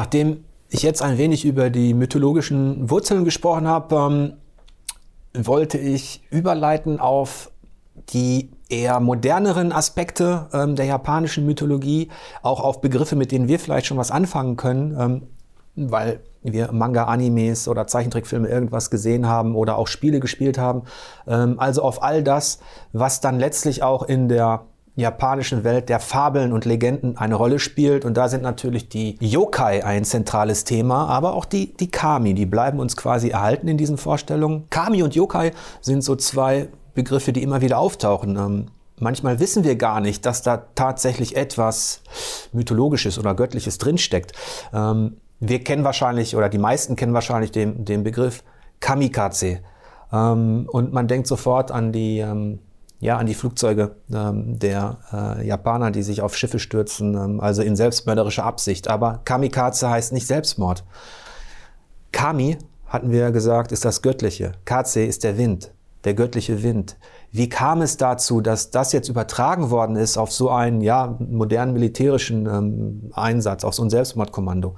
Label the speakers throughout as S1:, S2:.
S1: nachdem ich jetzt ein wenig über die mythologischen Wurzeln gesprochen habe, ähm, wollte ich überleiten auf die eher moderneren Aspekte ähm, der japanischen Mythologie, auch auf Begriffe, mit denen wir vielleicht schon was anfangen können, ähm, weil wir Manga, Animes oder Zeichentrickfilme irgendwas gesehen haben oder auch Spiele gespielt haben. Ähm, also auf all das, was dann letztlich auch in der japanischen Welt der Fabeln und Legenden eine Rolle spielt. Und da sind natürlich die Yokai ein zentrales Thema, aber auch die, die Kami, die bleiben uns quasi erhalten in diesen Vorstellungen. Kami und Yokai sind so zwei Begriffe, die immer wieder auftauchen. Ähm, manchmal wissen wir gar nicht, dass da tatsächlich etwas Mythologisches oder Göttliches drinsteckt. Ähm, wir kennen wahrscheinlich, oder die meisten kennen wahrscheinlich den, den Begriff Kamikaze. Ähm, und man denkt sofort an die, ja, an die Flugzeuge ähm, der äh, Japaner, die sich auf Schiffe stürzen, ähm, also in selbstmörderischer Absicht. Aber Kamikaze heißt nicht Selbstmord. Kami, hatten wir ja gesagt, ist das Göttliche. Kaze ist der Wind, der göttliche Wind. Wie kam es dazu, dass das jetzt übertragen worden ist auf so einen ja, modernen militärischen ähm, Einsatz, auf so ein Selbstmordkommando?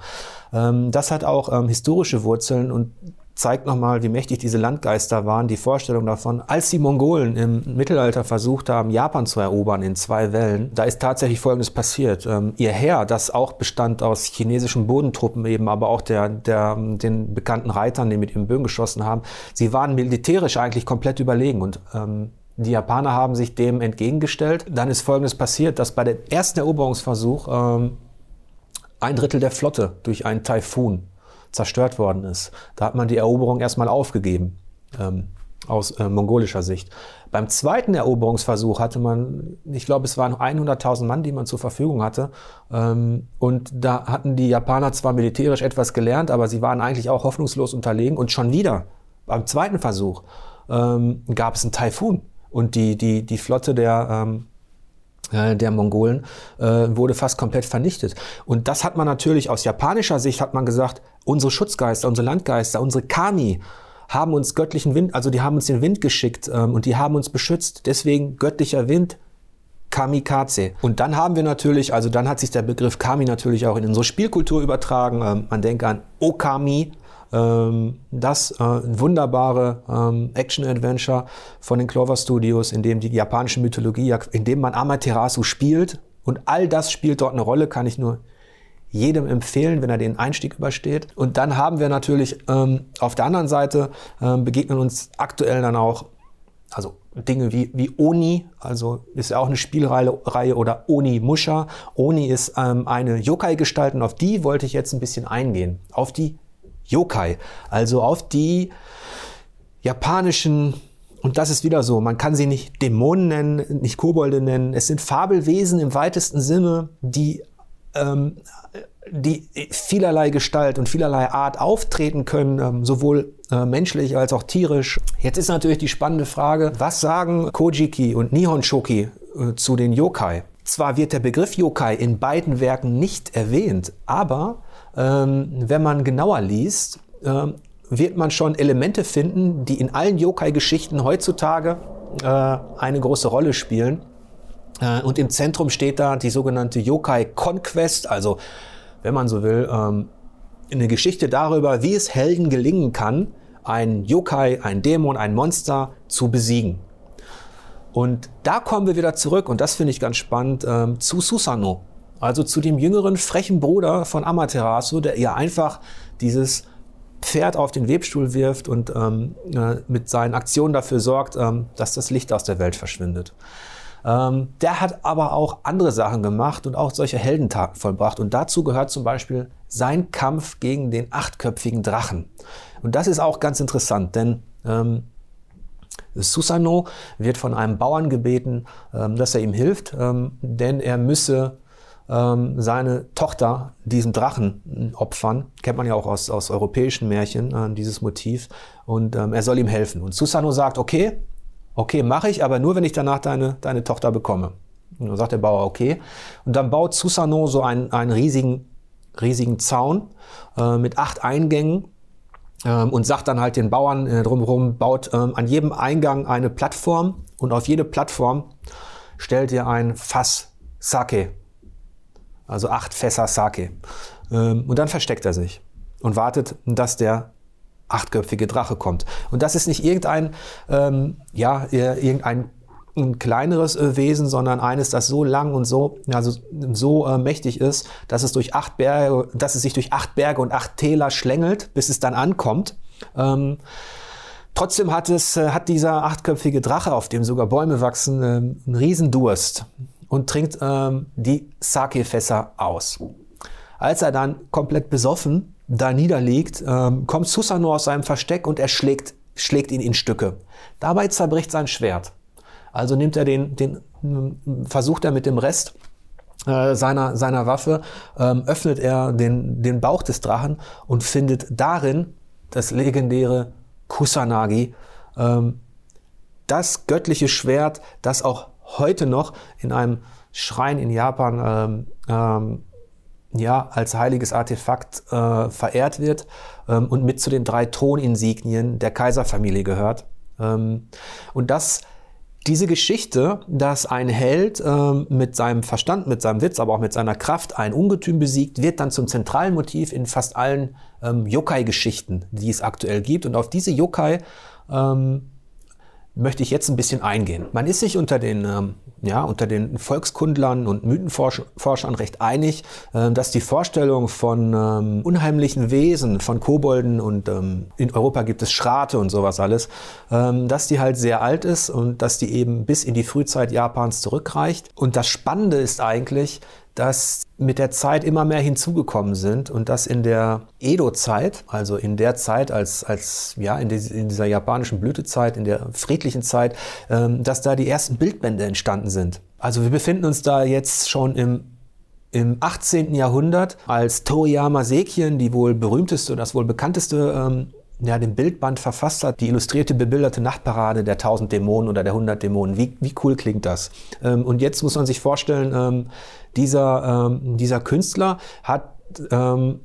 S1: Ähm, das hat auch ähm, historische Wurzeln und zeigt nochmal, wie mächtig diese Landgeister waren, die Vorstellung davon, als die Mongolen im Mittelalter versucht haben, Japan zu erobern in zwei Wellen, da ist tatsächlich Folgendes passiert. Ähm, ihr Heer, das auch bestand aus chinesischen Bodentruppen eben, aber auch der, der, den bekannten Reitern, die mit ihren Bögen geschossen haben, sie waren militärisch eigentlich komplett überlegen und ähm, die Japaner haben sich dem entgegengestellt. Dann ist Folgendes passiert, dass bei dem ersten Eroberungsversuch ähm, ein Drittel der Flotte durch einen Taifun zerstört worden ist. Da hat man die Eroberung erstmal aufgegeben, ähm, aus äh, mongolischer Sicht. Beim zweiten Eroberungsversuch hatte man, ich glaube, es waren 100.000 Mann, die man zur Verfügung hatte. Ähm, und da hatten die Japaner zwar militärisch etwas gelernt, aber sie waren eigentlich auch hoffnungslos unterlegen. Und schon wieder, beim zweiten Versuch, ähm, gab es einen Taifun. Und die, die, die Flotte der, ähm, äh, der Mongolen äh, wurde fast komplett vernichtet. Und das hat man natürlich aus japanischer Sicht hat man gesagt, unsere Schutzgeister, unsere Landgeister, unsere Kami haben uns göttlichen Wind, also die haben uns den Wind geschickt ähm, und die haben uns beschützt. Deswegen göttlicher Wind, Kamikaze. Und dann haben wir natürlich, also dann hat sich der Begriff Kami natürlich auch in unsere Spielkultur übertragen. Ähm, man denkt an Okami, ähm, das äh, wunderbare ähm, Action-Adventure von den Clover Studios, in dem die japanische Mythologie, in dem man Amaterasu spielt. Und all das spielt dort eine Rolle, kann ich nur jedem empfehlen, wenn er den Einstieg übersteht. Und dann haben wir natürlich ähm, auf der anderen Seite ähm, begegnen uns aktuell dann auch also Dinge wie, wie Oni, also ist ja auch eine Spielreihe oder Oni Musha. Oni ist ähm, eine Yokai-Gestalt und auf die wollte ich jetzt ein bisschen eingehen. Auf die Yokai, also auf die japanischen, und das ist wieder so, man kann sie nicht Dämonen nennen, nicht Kobolde nennen, es sind Fabelwesen im weitesten Sinne, die, ähm, die vielerlei Gestalt und vielerlei Art auftreten können, ähm, sowohl äh, menschlich als auch tierisch. Jetzt ist natürlich die spannende Frage, was sagen Kojiki und Nihon Shoki äh, zu den Yokai? Zwar wird der Begriff Yokai in beiden Werken nicht erwähnt, aber ähm, wenn man genauer liest, ähm, wird man schon Elemente finden, die in allen Yokai-Geschichten heutzutage äh, eine große Rolle spielen. Äh, und im Zentrum steht da die sogenannte Yokai Conquest, also wenn man so will, ähm, eine Geschichte darüber, wie es Helden gelingen kann, ein Yokai, ein Dämon, ein Monster zu besiegen. Und da kommen wir wieder zurück, und das finde ich ganz spannend, ähm, zu Susano. Also zu dem jüngeren, frechen Bruder von Amaterasu, der ihr einfach dieses Pferd auf den Webstuhl wirft und ähm, äh, mit seinen Aktionen dafür sorgt, dass das Licht aus der Welt verschwindet. Ähm, der hat aber auch andere Sachen gemacht und auch solche Heldentaten vollbracht. Und dazu gehört zum Beispiel sein Kampf gegen den achtköpfigen Drachen. Und das ist auch ganz interessant, denn ähm, Susano wird von einem Bauern gebeten, ähm, dass er ihm hilft, ähm, denn er müsse ähm, seine Tochter diesem Drachen opfern. Kennt man ja auch aus, aus europäischen Märchen, äh, dieses Motiv. Und ähm, er soll ihm helfen. Und Susano sagt, okay, okay, mache ich, aber nur, wenn ich danach deine, deine Tochter bekomme. Und dann sagt der Bauer, okay. Und dann baut Susano so einen, einen riesigen, riesigen Zaun äh, mit acht Eingängen ähm, und sagt dann halt den Bauern äh, drumherum, baut ähm, an jedem Eingang eine Plattform und auf jede Plattform stellt ihr ein Fass Sake also acht Fässer Sake. Ähm, und dann versteckt er sich und wartet, dass der achtköpfige Drache kommt. Und das ist nicht irgendein, ähm, ja, irgendein ein kleineres äh, Wesen, sondern eines, das so lang und so, also so äh, mächtig ist, dass es durch acht Berge, dass es sich durch acht Berge und acht Täler schlängelt, bis es dann ankommt. Ähm, trotzdem hat es, äh, hat dieser achtköpfige Drache, auf dem sogar Bäume wachsen, äh, einen Riesendurst und trinkt ähm, die Sake-Fässer aus. Als er dann komplett besoffen da niederliegt, ähm, kommt Susanoo aus seinem Versteck und er schlägt, schlägt ihn in Stücke. Dabei zerbricht sein Schwert. Also nimmt er den, den versucht er mit dem Rest äh, seiner, seiner Waffe, ähm, öffnet er den, den Bauch des Drachen und findet darin das legendäre Kusanagi, ähm, das göttliche Schwert, das auch heute noch in einem Schrein in Japan ähm, ähm, ja, als heiliges Artefakt äh, verehrt wird ähm, und mit zu den drei Throninsignien der Kaiserfamilie gehört. Ähm, und das diese Geschichte, dass ein Held äh, mit seinem Verstand, mit seinem Witz, aber auch mit seiner Kraft ein Ungetüm besiegt, wird dann zum zentralen Motiv in fast allen ähm, Yokai-Geschichten, die es aktuell gibt. Und auf diese Yokai ähm, möchte ich jetzt ein bisschen eingehen. Man ist sich unter den, ähm, ja, unter den Volkskundlern und Mythenforschern recht einig, äh, dass die Vorstellung von ähm, unheimlichen Wesen, von Kobolden und ähm, in Europa gibt es Schrate und sowas alles, ähm, dass die halt sehr alt ist und dass die eben bis in die Frühzeit Japans zurückreicht. Und das Spannende ist eigentlich, dass mit der Zeit immer mehr hinzugekommen sind und dass in der Edo-Zeit, also in der Zeit als, als ja, in, die, in, dieser japanischen Blütezeit, in der friedlichen Zeit, ähm, dass da die ersten Bildbände entstanden sind. Also wir befinden uns da jetzt schon im im 18. Jahrhundert, als Toriyama Sekien, die wohl berühmteste das wohl bekannteste ähm, ja, den Bildband verfasst hat, die illustrierte, bebilderte Nachtparade der 1000 Dämonen oder der 100 Dämonen. Wie, wie cool klingt das? Ähm, und jetzt muss man sich vorstellen, ähm, dieser, ähm, dieser Künstler hat ähm,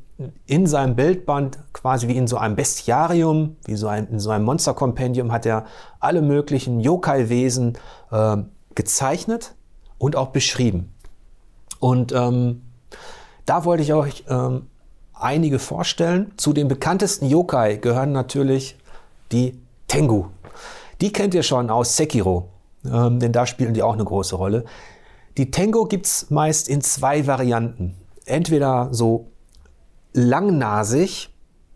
S1: in seinem Bildband quasi wie in so einem Bestiarium, wie so ein, in so einem Monsterkompendium hat er alle möglichen Yokai-Wesen äh, gezeichnet und auch beschrieben. Und ähm, da wollte ich euch ähm, einige vorstellen. Zu den bekanntesten Yokai gehören natürlich die Tengu. Die kennt ihr schon aus Sekiro, ähm, denn da spielen die auch eine große Rolle. Die Tengu gibt's meist in zwei Varianten. Entweder so langnasig,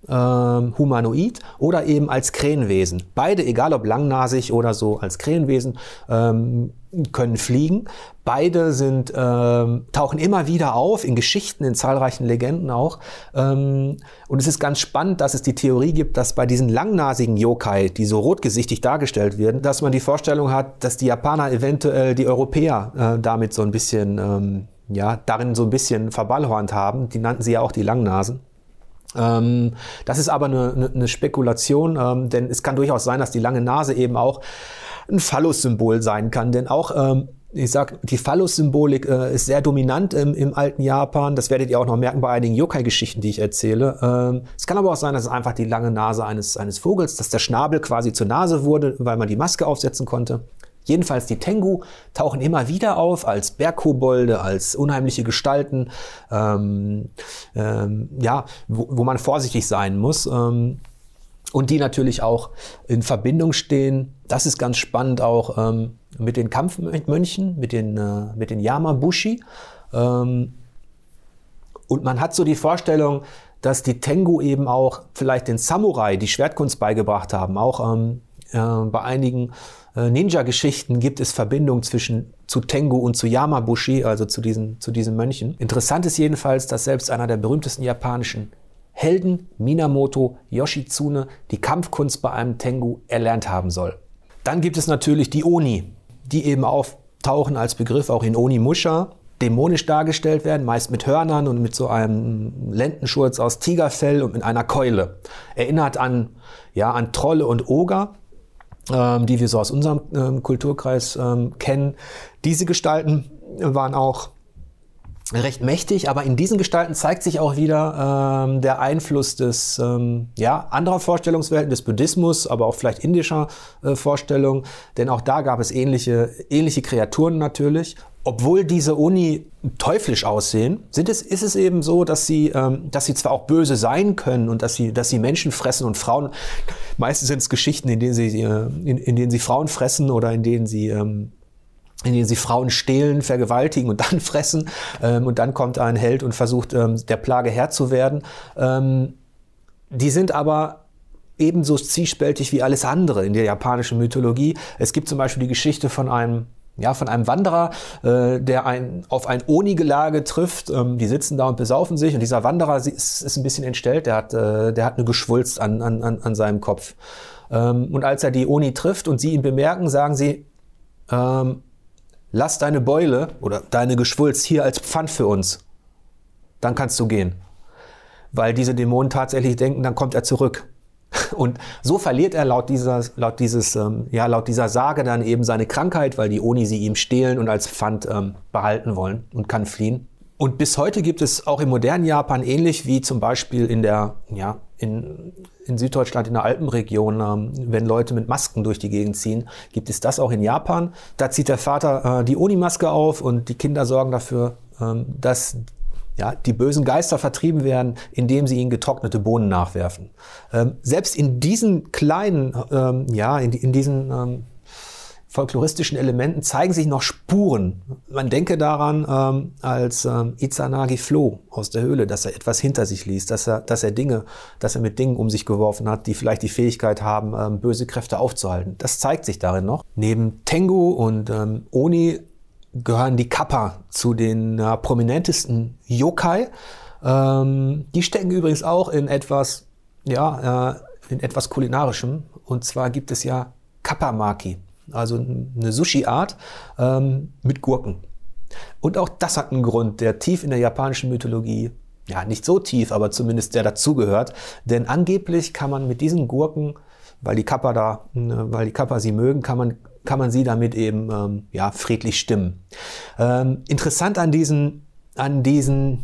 S1: ähm, humanoid oder eben als Krähenwesen. Beide, egal ob langnasig oder so als Krähenwesen, ähm, können fliegen. Beide sind, ähm, tauchen immer wieder auf in Geschichten, in zahlreichen Legenden auch. Ähm, und es ist ganz spannend, dass es die Theorie gibt, dass bei diesen langnasigen Yokai, die so rotgesichtig dargestellt werden, dass man die Vorstellung hat, dass die Japaner eventuell die Europäer äh, damit so ein bisschen, ähm, ja, darin so ein bisschen verballhornt haben. Die nannten sie ja auch die Langnasen. Ähm, das ist aber eine, eine Spekulation, ähm, denn es kann durchaus sein, dass die lange Nase eben auch ein Phallus-Symbol sein kann. Denn auch, ähm, ich sag, die Phallus-Symbolik äh, ist sehr dominant im, im, alten Japan. Das werdet ihr auch noch merken bei einigen Yokai-Geschichten, die ich erzähle. Ähm, es kann aber auch sein, dass es einfach die lange Nase eines, eines Vogels, dass der Schnabel quasi zur Nase wurde, weil man die Maske aufsetzen konnte. Jedenfalls die Tengu tauchen immer wieder auf als Bergkobolde, als unheimliche Gestalten, ähm, ähm, ja, wo, wo, man vorsichtig sein muss. Ähm, und die natürlich auch in Verbindung stehen. Das ist ganz spannend auch ähm, mit den Kampfmönchen, mit den, äh, mit den Yamabushi. Ähm, und man hat so die Vorstellung, dass die Tengu eben auch vielleicht den Samurai die Schwertkunst beigebracht haben, auch ähm, äh, bei einigen äh, Ninja-Geschichten gibt es Verbindungen zwischen zu Tengu und zu Yamabushi, also zu diesen, zu diesen Mönchen. Interessant ist jedenfalls, dass selbst einer der berühmtesten japanischen Helden, Minamoto Yoshitsune, die Kampfkunst bei einem Tengu erlernt haben soll. Dann gibt es natürlich die Oni, die eben auftauchen als Begriff auch in Onimusha, dämonisch dargestellt werden, meist mit Hörnern und mit so einem Lendenschurz aus Tigerfell und mit einer Keule. Erinnert an, ja, an Trolle und Oger ähm, die wir so aus unserem ähm, Kulturkreis ähm, kennen. Diese Gestalten waren auch recht mächtig, aber in diesen Gestalten zeigt sich auch wieder ähm, der Einfluss des ähm, ja, anderer Vorstellungswelten, des Buddhismus, aber auch vielleicht indischer äh, Vorstellungen, denn auch da gab es ähnliche, ähnliche Kreaturen natürlich. Obwohl diese Oni teuflisch aussehen, sind es, ist es eben so, dass sie, ähm, dass sie zwar auch böse sein können und dass sie, dass sie Menschen fressen und Frauen. Meistens sind es Geschichten, in denen sie, äh, in, in denen sie Frauen fressen oder in denen sie ähm, in denen sie Frauen stehlen, vergewaltigen und dann fressen. Ähm, und dann kommt ein Held und versucht, ähm, der Plage Herr zu werden. Ähm, die sind aber ebenso zwiespältig wie alles andere in der japanischen Mythologie. Es gibt zum Beispiel die Geschichte von einem ja, von einem Wanderer, äh, der ein, auf ein Oni-Gelage trifft. Ähm, die sitzen da und besaufen sich. Und dieser Wanderer ist, ist ein bisschen entstellt. Der hat, äh, der hat eine Geschwulst an, an, an seinem Kopf. Ähm, und als er die Oni trifft und sie ihn bemerken, sagen sie, ähm, lass deine Beule oder deine Geschwulst hier als Pfand für uns. Dann kannst du gehen. Weil diese Dämonen tatsächlich denken, dann kommt er zurück. Und so verliert er laut dieser, laut dieses, ähm, ja, laut dieser Sage dann eben seine Krankheit, weil die Oni sie ihm stehlen und als Pfand ähm, behalten wollen und kann fliehen. Und bis heute gibt es auch im modernen Japan ähnlich wie zum Beispiel in der, ja, in, in Süddeutschland, in der Alpenregion, ähm, wenn Leute mit Masken durch die Gegend ziehen, gibt es das auch in Japan. Da zieht der Vater äh, die Oni-Maske auf und die Kinder sorgen dafür, ähm, dass ja, die bösen Geister vertrieben werden, indem sie ihnen getrocknete Bohnen nachwerfen. Ähm, selbst in diesen kleinen, ähm, ja, in, in diesen ähm, folkloristischen Elementen zeigen sich noch Spuren. Man denke daran, ähm, als ähm, Izanagi floh aus der Höhle, dass er etwas hinter sich ließ, dass er, dass er Dinge, dass er mit Dingen um sich geworfen hat, die vielleicht die Fähigkeit haben, ähm, böse Kräfte aufzuhalten. Das zeigt sich darin noch. Neben Tengu und ähm, Oni gehören die Kappa zu den äh, prominentesten Yokai. Ähm, die stecken übrigens auch in etwas, ja, äh, in etwas kulinarischem. Und zwar gibt es ja Kappamaki also eine Sushi-Art ähm, mit Gurken. Und auch das hat einen Grund, der tief in der japanischen Mythologie, ja nicht so tief, aber zumindest der dazugehört. Denn angeblich kann man mit diesen Gurken, weil die Kappa da, ne, weil die Kappa sie mögen, kann man kann man sie damit eben ähm, ja friedlich stimmen. Ähm, interessant an diesen an diesen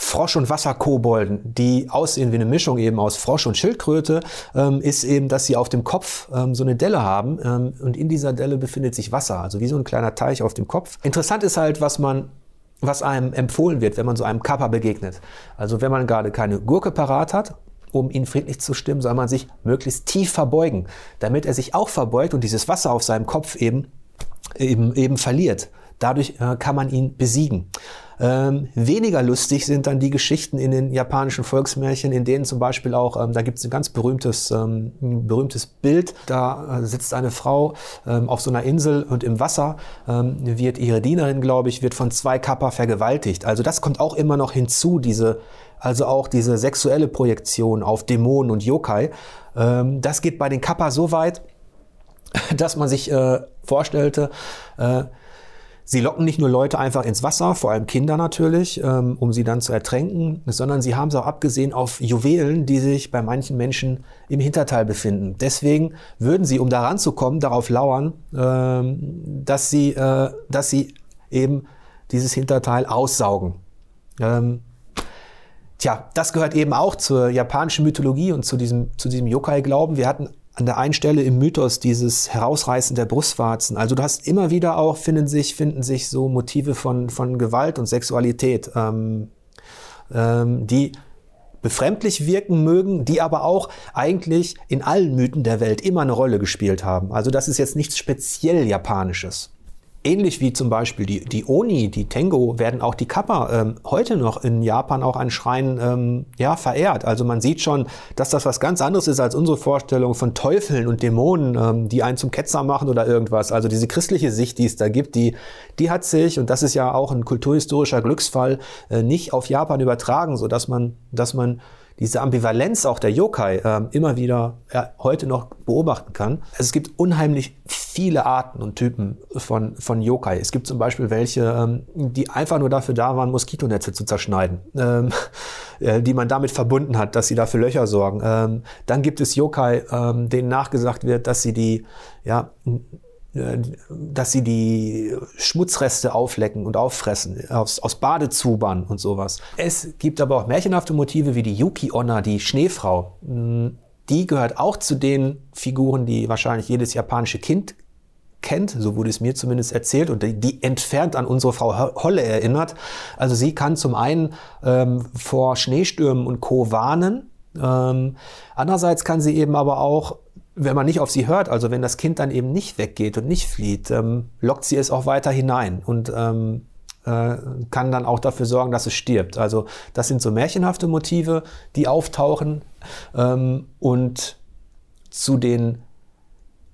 S1: Frosch- und Wasserkobolden, die aussehen wie eine Mischung eben aus Frosch und Schildkröte, ähm, ist eben, dass sie auf dem Kopf ähm, so eine Delle haben ähm, und in dieser Delle befindet sich Wasser, also wie so ein kleiner Teich auf dem Kopf. Interessant ist halt, was man was einem empfohlen wird, wenn man so einem Kappa begegnet. Also wenn man gerade keine Gurke parat hat, um ihn friedlich zu stimmen, soll man sich möglichst tief verbeugen, damit er sich auch verbeugt und dieses Wasser auf seinem Kopf eben, eben, eben verliert. Dadurch äh, kann man ihn besiegen. Ähm, weniger lustig sind dann die Geschichten in den japanischen Volksmärchen, in denen zum Beispiel auch, ähm, da gibt es ein ganz berühmtes, ähm, ein berühmtes Bild, da äh, sitzt eine Frau ähm, auf so einer Insel und im Wasser ähm, wird ihre Dienerin, glaube ich, wird von zwei Kappa vergewaltigt. Also das kommt auch immer noch hinzu, diese, also auch diese sexuelle Projektion auf Dämonen und Yokai. Ähm, das geht bei den Kappa so weit, dass man sich äh, vorstellte, äh, Sie locken nicht nur Leute einfach ins Wasser, vor allem Kinder natürlich, ähm, um sie dann zu ertränken, sondern sie haben es auch abgesehen auf Juwelen, die sich bei manchen Menschen im Hinterteil befinden. Deswegen würden sie, um daran zu kommen, darauf lauern, ähm, dass sie, äh, dass sie eben dieses Hinterteil aussaugen. Ähm, tja, das gehört eben auch zur japanischen Mythologie und zu diesem, zu diesem Yokai-Glauben. Wir hatten an der einen Stelle im Mythos dieses Herausreißen der Brustwarzen. Also du hast immer wieder auch, finden sich, finden sich so Motive von, von Gewalt und Sexualität, ähm, ähm, die befremdlich wirken mögen, die aber auch eigentlich in allen Mythen der Welt immer eine Rolle gespielt haben. Also das ist jetzt nichts speziell Japanisches ähnlich wie zum Beispiel die, die Oni, die Tengo, werden auch die Kappa ähm, heute noch in Japan auch an Schreien ähm, ja, verehrt. Also man sieht schon, dass das was ganz anderes ist als unsere Vorstellung von Teufeln und Dämonen, ähm, die einen zum Ketzer machen oder irgendwas. Also diese christliche Sicht, die es da gibt, die, die hat sich, und das ist ja auch ein kulturhistorischer Glücksfall, äh, nicht auf Japan übertragen, so dass man, dass man diese Ambivalenz auch der Yokai äh, immer wieder ja, heute noch beobachten kann. Also es gibt unheimlich viele Arten und Typen von, von Yokai. Es gibt zum Beispiel welche, ähm, die einfach nur dafür da waren, Moskitonetze zu zerschneiden, ähm, äh, die man damit verbunden hat, dass sie dafür Löcher sorgen. Ähm, dann gibt es Yokai, ähm, denen nachgesagt wird, dass sie die, ja, dass sie die Schmutzreste auflecken und auffressen aus, aus Badezubern und sowas. Es gibt aber auch märchenhafte Motive wie die Yuki Onna, die Schneefrau. Hm, die gehört auch zu den Figuren, die wahrscheinlich jedes japanische Kind kennt, so wurde es mir zumindest erzählt, und die, die entfernt an unsere Frau Holle erinnert. Also sie kann zum einen ähm, vor Schneestürmen und Co. warnen. Ähm, andererseits kann sie eben aber auch wenn man nicht auf sie hört, also wenn das Kind dann eben nicht weggeht und nicht flieht, ähm, lockt sie es auch weiter hinein und ähm, äh, kann dann auch dafür sorgen, dass es stirbt. Also das sind so märchenhafte Motive, die auftauchen ähm, und zu den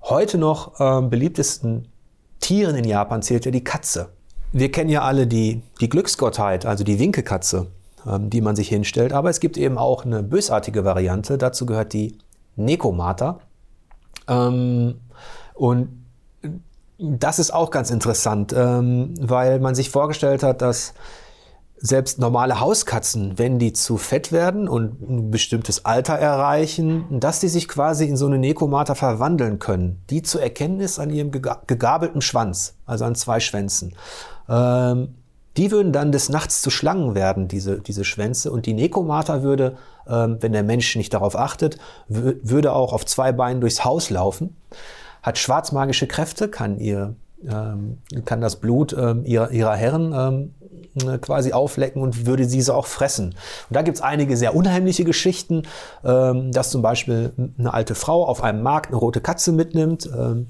S1: heute noch ähm, beliebtesten Tieren in Japan zählt ja die Katze. Wir kennen ja alle die, die Glücksgottheit, also die Winkekatze, ähm, die man sich hinstellt, aber es gibt eben auch eine bösartige Variante. Dazu gehört die Nekomata. Ähm, und das ist auch ganz interessant, ähm, weil man sich vorgestellt hat, dass selbst normale Hauskatzen, wenn die zu fett werden und ein bestimmtes Alter erreichen, dass die sich quasi in so eine Nekomata verwandeln können. Die zu erkennen ist an ihrem gegabelten Schwanz, also an zwei Schwänzen. Ähm, die würden dann des Nachts zu Schlangen werden, diese, diese Schwänze. Und die Nekomata würde, wenn der Mensch nicht darauf achtet, würde auch auf zwei Beinen durchs Haus laufen, hat schwarzmagische Kräfte, kann ihr ähm, kann das Blut ähm, ihrer, ihrer Herren ähm, quasi auflecken und würde diese auch fressen. Und da gibt es einige sehr unheimliche Geschichten, ähm, dass zum Beispiel eine alte Frau auf einem Markt eine rote Katze mitnimmt, ähm,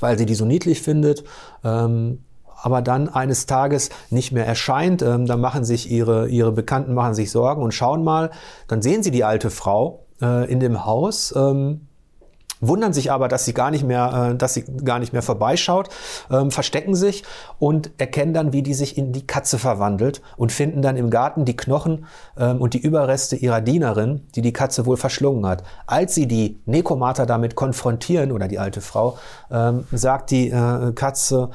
S1: weil sie die so niedlich findet. Ähm, aber dann eines Tages nicht mehr erscheint. Ähm, dann machen sich ihre, ihre Bekannten machen sich Sorgen und schauen mal. Dann sehen sie die alte Frau äh, in dem Haus. Ähm, wundern sich aber, dass sie gar nicht mehr, äh, dass sie gar nicht mehr vorbeischaut, ähm, verstecken sich und erkennen dann, wie die sich in die Katze verwandelt und finden dann im Garten die Knochen ähm, und die Überreste ihrer Dienerin, die die Katze wohl verschlungen hat. Als sie die Nekomata damit konfrontieren oder die alte Frau, ähm, sagt die äh, Katze,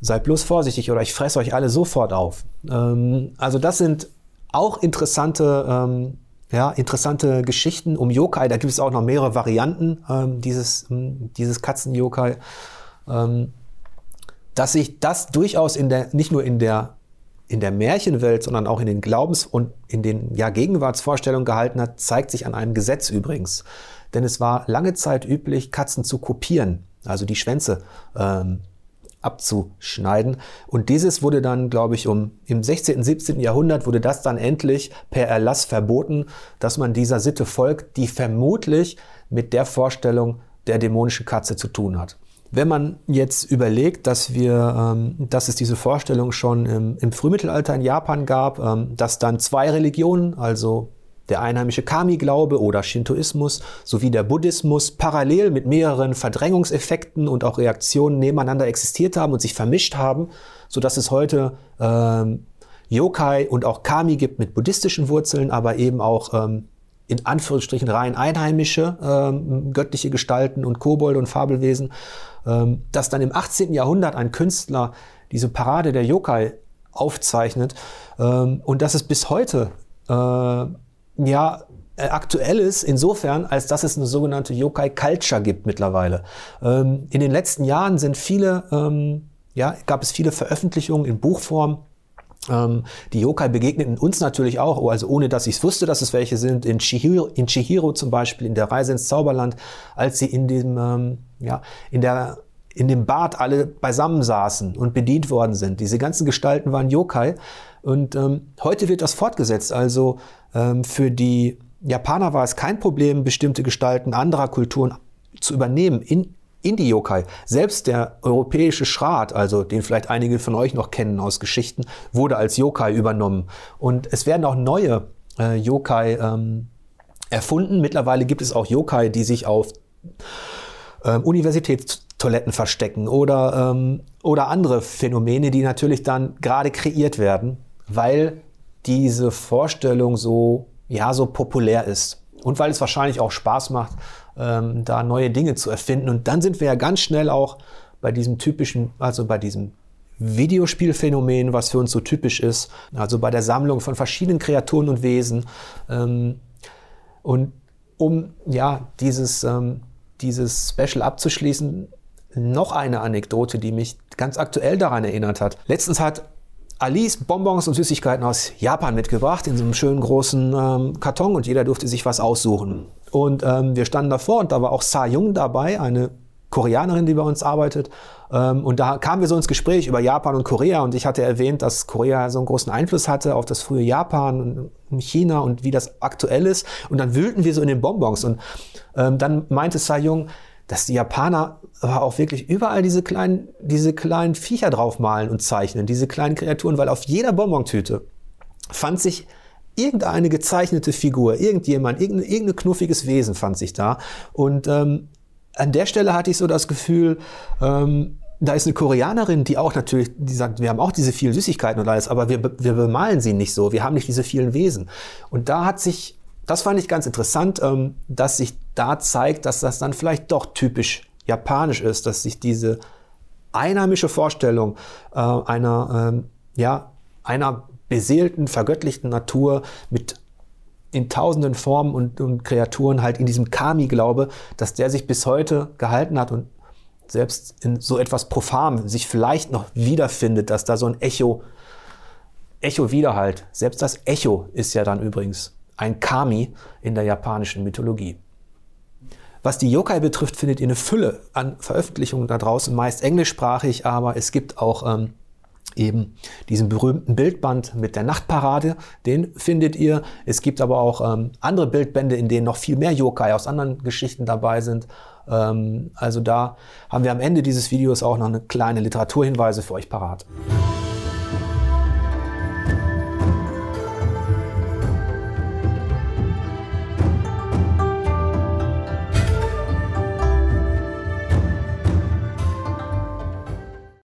S1: seid bloß vorsichtig oder ich fresse euch alle sofort auf. Ähm, also das sind auch interessante, ähm, ja, interessante Geschichten um Yokai. Da gibt es auch noch mehrere Varianten ähm, dieses, ähm, dieses Katzen-Yokai. Ähm, dass sich das durchaus in der, nicht nur in der, in der Märchenwelt, sondern auch in den Glaubens- und in den ja, Gegenwartsvorstellungen gehalten hat, zeigt sich an einem Gesetz übrigens. Denn es war lange Zeit üblich, Katzen zu kopieren, also die Schwänze ähm, abzuschneiden. Und dieses wurde dann, glaube ich, um im 16., 17. Jahrhundert wurde das dann endlich per Erlass verboten, dass man dieser Sitte folgt, die vermutlich mit der Vorstellung der dämonischen Katze zu tun hat. Wenn man jetzt überlegt, dass wir, ähm, dass es diese Vorstellung schon im, im Frühmittelalter in Japan gab, ähm, dass dann zwei Religionen, also der einheimische Kami-Glaube oder Shintoismus sowie der Buddhismus parallel mit mehreren Verdrängungseffekten und auch Reaktionen nebeneinander existiert haben und sich vermischt haben, so dass es heute ähm, Yokai und auch Kami gibt mit buddhistischen Wurzeln, aber eben auch ähm, in Anführungsstrichen rein einheimische ähm, göttliche Gestalten und Kobolde und Fabelwesen, ähm, dass dann im 18. Jahrhundert ein Künstler diese Parade der Yokai aufzeichnet ähm, und dass es bis heute äh, ja, äh, aktuell ist, insofern, als dass es eine sogenannte Yokai Culture gibt mittlerweile. Ähm, in den letzten Jahren sind viele, ähm, ja, gab es viele Veröffentlichungen in Buchform. Ähm, die Yokai begegneten uns natürlich auch, also ohne dass ich es wusste, dass es welche sind, in Chihiro, in Chihiro zum Beispiel, in der Reise ins Zauberland, als sie in dem, ähm, ja, in der in dem Bad alle beisammen saßen und bedient worden sind. Diese ganzen Gestalten waren Yokai. Und ähm, heute wird das fortgesetzt. Also ähm, für die Japaner war es kein Problem, bestimmte Gestalten anderer Kulturen zu übernehmen in, in die Yokai. Selbst der europäische Schrat, also den vielleicht einige von euch noch kennen aus Geschichten, wurde als Yokai übernommen. Und es werden auch neue äh, Yokai ähm, erfunden. Mittlerweile gibt es auch Yokai, die sich auf ähm, Universitätstoiletten verstecken oder, ähm, oder andere Phänomene, die natürlich dann gerade kreiert werden, weil diese Vorstellung so, ja, so populär ist. Und weil es wahrscheinlich auch Spaß macht, ähm, da neue Dinge zu erfinden. Und dann sind wir ja ganz schnell auch bei diesem typischen, also bei diesem Videospielphänomen, was für uns so typisch ist, also bei der Sammlung von verschiedenen Kreaturen und Wesen. Ähm, und um ja dieses, ähm, dieses Special abzuschließen, noch eine Anekdote, die mich ganz aktuell daran erinnert hat. Letztens hat Alice Bonbons und Süßigkeiten aus Japan mitgebracht in so einem schönen großen ähm, Karton und jeder durfte sich was aussuchen. Und ähm, wir standen davor und da war auch Sa Jung dabei, eine Koreanerin, die bei uns arbeitet. Ähm, und da kamen wir so ins Gespräch über Japan und Korea und ich hatte erwähnt, dass Korea so einen großen Einfluss hatte auf das frühe Japan und China und wie das aktuell ist. Und dann wühlten wir so in den Bonbons und ähm, dann meinte Sa Jung, dass die Japaner aber auch wirklich überall diese kleinen, diese kleinen Viecher draufmalen und zeichnen, diese kleinen Kreaturen, weil auf jeder Bonbontüte fand sich irgendeine gezeichnete Figur, irgendjemand, irgendein, irgendein knuffiges Wesen fand sich da. Und ähm, an der Stelle hatte ich so das Gefühl, ähm, da ist eine Koreanerin, die auch natürlich, die sagt, wir haben auch diese vielen Süßigkeiten und alles, aber wir, wir bemalen sie nicht so, wir haben nicht diese vielen Wesen. Und da hat sich, das fand ich ganz interessant, ähm, dass sich da zeigt, dass das dann vielleicht doch typisch japanisch ist, dass sich diese einheimische Vorstellung äh, einer, ähm, ja, einer beseelten, vergöttlichten Natur mit in tausenden Formen und, und Kreaturen halt in diesem Kami-Glaube, dass der sich bis heute gehalten hat und selbst in so etwas Profan sich vielleicht noch wiederfindet, dass da so ein Echo, Echo Widerhalt, selbst das Echo ist ja dann übrigens ein Kami in der japanischen Mythologie. Was die Yokai betrifft, findet ihr eine Fülle an Veröffentlichungen da draußen, meist englischsprachig, aber es gibt auch ähm, eben diesen berühmten Bildband mit der Nachtparade, den findet ihr. Es gibt aber auch ähm, andere Bildbände, in denen noch viel mehr Yokai aus anderen Geschichten dabei sind. Ähm, also da haben wir am Ende dieses Videos auch noch eine kleine Literaturhinweise für euch parat.